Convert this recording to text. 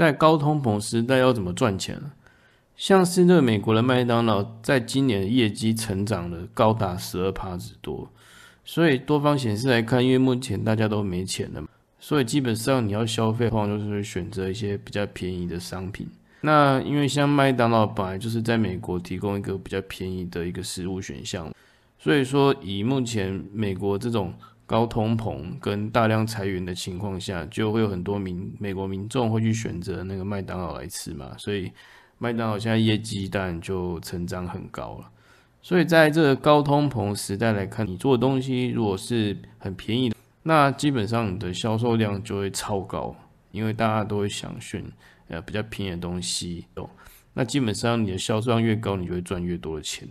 在高通膨时代要怎么赚钱呢？像是这个美国的麦当劳，在今年的业绩成长了高达十二帕之多，所以多方显示来看，因为目前大家都没钱了嘛，所以基本上你要消费的话，就是选择一些比较便宜的商品。那因为像麦当劳本来就是在美国提供一个比较便宜的一个食物选项，所以说以目前美国这种高通膨跟大量裁员的情况下，就会有很多民美国民众会去选择那个麦当劳来吃嘛，所以。麦当劳现在业绩当然就成长很高了，所以在这个高通膨时代来看，你做的东西如果是很便宜的，那基本上你的销售量就会超高，因为大家都会想选呃比较便宜的东西，哦，那基本上你的销售量越高，你就会赚越多的钱。